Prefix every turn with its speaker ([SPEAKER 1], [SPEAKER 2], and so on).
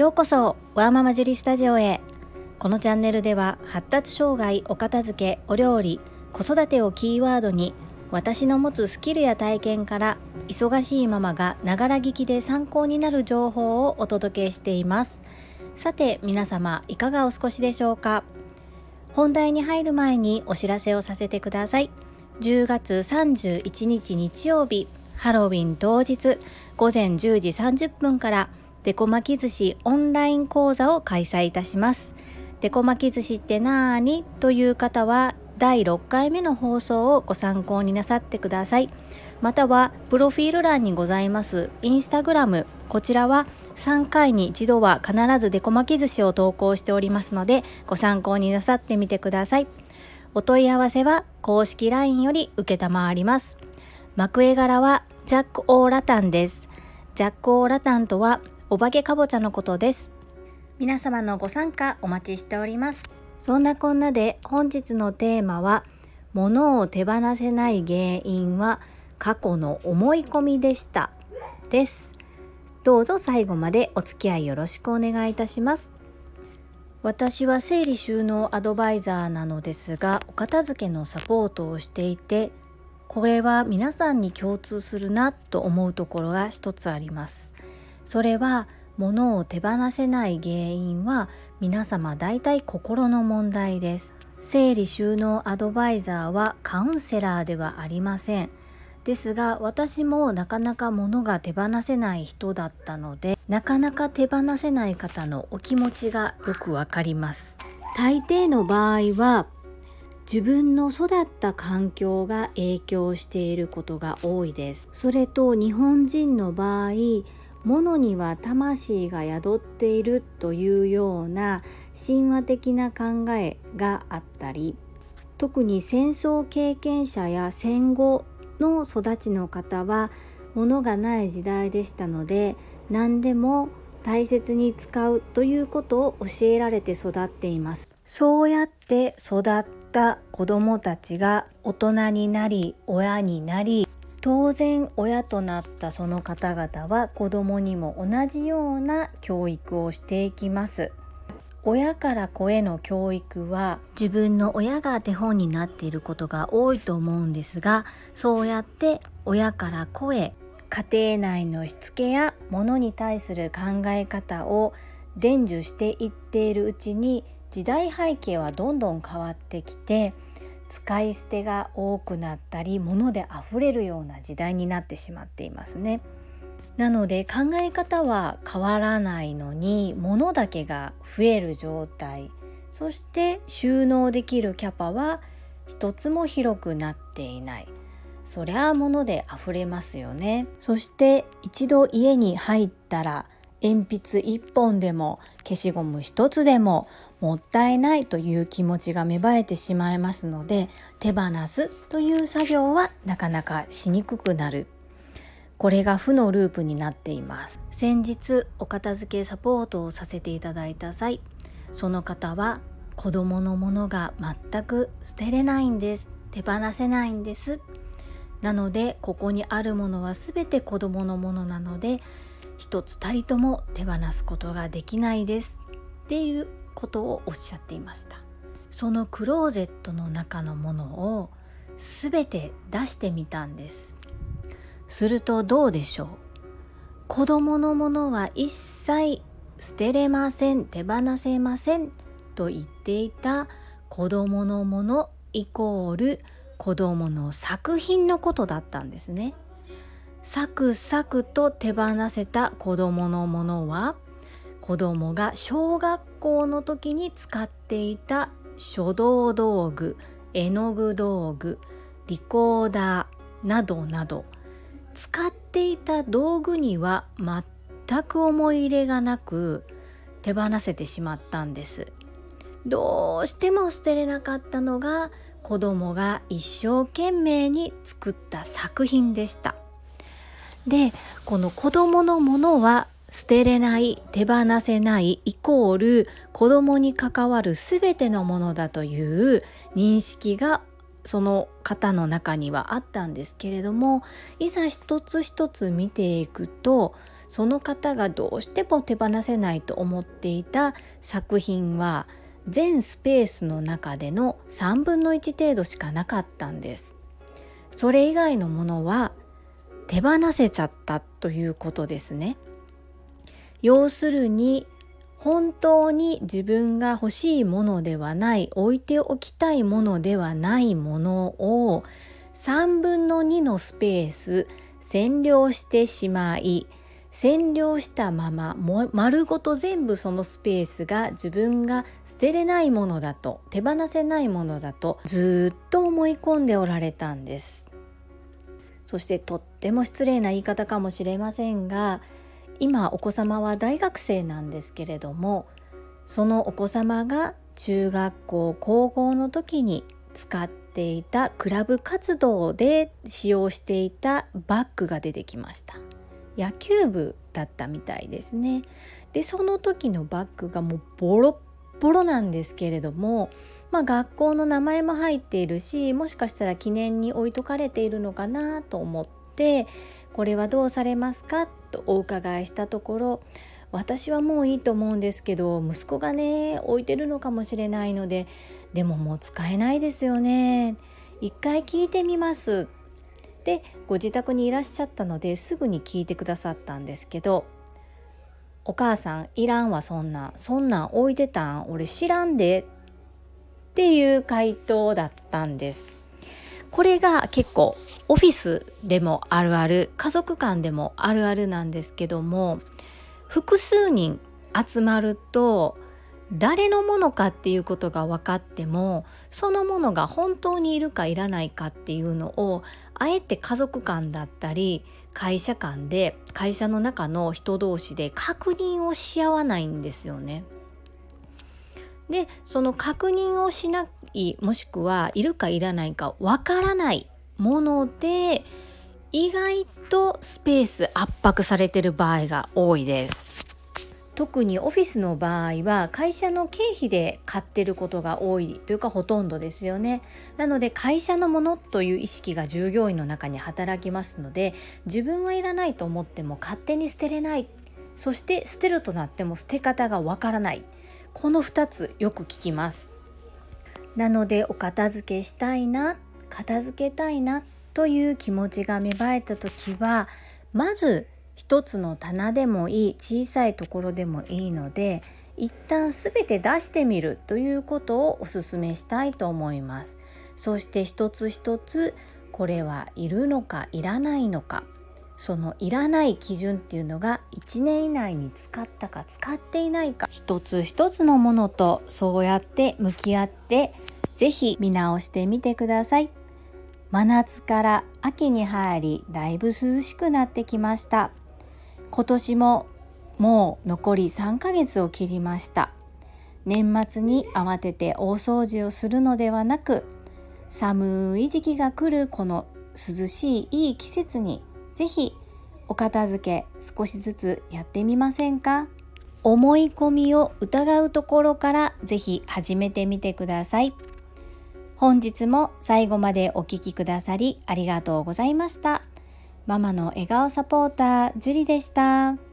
[SPEAKER 1] ようこそワーママジュリスタジオへ。このチャンネルでは発達障害お片付けお料理子育てをキーワードに私の持つスキルや体験から忙しいママがながら聞きで参考になる情報をお届けしています。さて皆様いかがお過ごしでしょうか？本題に入る前にお知らせをさせてください。10月31日日曜日ハロウィン当日午前10時30分からデコ巻き寿司オンライン講座を開催いたします。デコ巻き寿司ってなーに？という方は第6回目の放送をご参考になさってください。またはプロフィール欄にございますインスタグラム。こちらは3回に一度は必ずデコ巻き寿司を投稿しておりますのでご参考になさってみてください。お問い合わせは公式 LINE より受ります。幕絵柄はジャック・オー・ラタンです。ジャック・オー・ラタンとはお化けかぼちゃのことです。皆様のご参加お待ちしております。そんなこんなで本日のテーマは物を手放せない原因は過去の思い込みでした。です。どうぞ最後までお付き合いよろしくお願いいたします。私は整理収納アドバイザーなのですがお片付けのサポートをしていてこれは皆さんに共通するなと思うところが一つあります。それは物を手放せない原因は皆様大体心の問題です。整理収納アドバイザーはカウンセラーではありません。ですが私もなかなか物が手放せない人だったのでなかなか手放せない方のお気持ちがよくわかります。大抵の場合は自分の育った環境が影響していることが多いです。それと日本人の場合物には魂が宿っているというような神話的な考えがあったり特に戦争経験者や戦後の育ちの方は物がない時代でしたので何でも大切に使うということを教えられて育っています。そうやって育った子供たちが大人になり親になり当然親となったその方々は子供にも同じような教育をしていきます。親から子への教育は自分の親が手本になっていることが多いと思うんですがそうやって親から子へ家庭内のしつけや物に対する考え方を伝授していっているうちに時代背景はどんどん変わってきて使い捨てが多くなったり物で溢れるような時代になってしまっていますね。なので考え方は変わらないのに物だけが増える状態。そして収納できるキャパは一つも広くなっていない。そりゃあ物で溢れますよね。そして一度家に入ったら鉛筆1本でも消しゴム1つでももったいないという気持ちが芽生えてしまいますので手放すという作業はなかなかしにくくなる。これが負のループになっています。先日お片付けサポートをさせていただいた際その方は子供のものが全く捨てれないんです。手放せないんです。なのでここにあるものは全て子供のものなので一つたりとも手放すことができないですっていうことをおっしゃっていました。そのクローゼットの中のものを全て出してみたんです。するとどうでしょう？子供のものは一切捨てれません手放せませんと言っていた子供のものイコール子供の作品のことだったんですね。サクサクと手放せた子供のものは子供が小学校の時に使っていた書道道具絵の具道具リコーダーなどなど使っていた道具には全く思い入れがなく手放せてしまったんです。どうしても捨てれなかったのが子供が一生懸命に作った作品でした。でこの子供のものは捨てれない手放せないイコール子供に関わる全てのものだという認識がその方の中にはあったんですけれどもいざ一つ一つ見ていくとその方がどうしても手放せないと思っていた作品は全スペースの中での3分の1程度しかなかったんです。それ以外のものは手放せちゃったということですね。要するに本当に自分が欲しいものではない置いておきたいものではないものを3分の2のスペース占領してしまい占領したまま丸ごと全部そのスペースが自分が捨てれないものだと手放せないものだとずっと思い込んでおられたんですそしてとっても失礼な言い方かもしれませんが今お子様は大学生なんですけれどもそのお子様が中学校高校の時に使っていたクラブ活動で使用していたバッグが出てきました。野球部だったみたいですね。でその時のバッグがもうボロッボロなんですけれどもまあ、学校の名前も入っているしもしかしたら記念に置いとかれているのかなと思ってこれはどうされますかとお伺いしたところ私はもういいと思うんですけど息子がね置いてるのかもしれないのででももう使えないですよね。一回聞いてみます。でご自宅にいらっしゃったのですぐに聞いてくださったんですけどお母さんいらんわそんな。そんなん置いてたん俺知らんでっていう回答だったんです。これが結構オフィスでもあるある家族間でもあるあるなんですけども複数人集まると誰のものかっていうことが分かってもそのものが本当にいるかいらないかっていうのをあえて家族間だったり会社間で会社の中の人同士で確認をし合わないんですよね。でその確認をしないもしくはいるかいらないかわからないもので意外とスペース圧迫されてる場合が多いです。特にオフィスの場合は会社の経費で買ってることが多いというかほとんどですよね。なので会社のものという意識が従業員の中に働きますので自分はいらないと思っても勝手に捨てれない。そして捨てるとなっても捨て方がわからない。この2つよく聞きます。なのでお片付けしたいな片付けたいなという気持ちが芽生えた時はまず一つの棚でもいい小さいところでもいいので一旦すべて出してみるということをお勧めしたいと思います。そして一つ一つこれはいるのかいらないのか。そのいらない基準っていうのが1年以内に使ったか使っていないか。一つ一つのものとそうやって向き合って是非見直してみてください。真夏から秋に入りだいぶ涼しくなってきました。今年ももう残り3ヶ月を切りました年末に慌てて大掃除をするのではなく寒い時期が来るこの涼しいいい季節にぜひお片付け少しずつやってみませんか？思い込みを疑うところからぜひ始めてみてください。本日も最後までお聴きくださりありがとうございました。ママの笑顔サポーター、ジュリでした。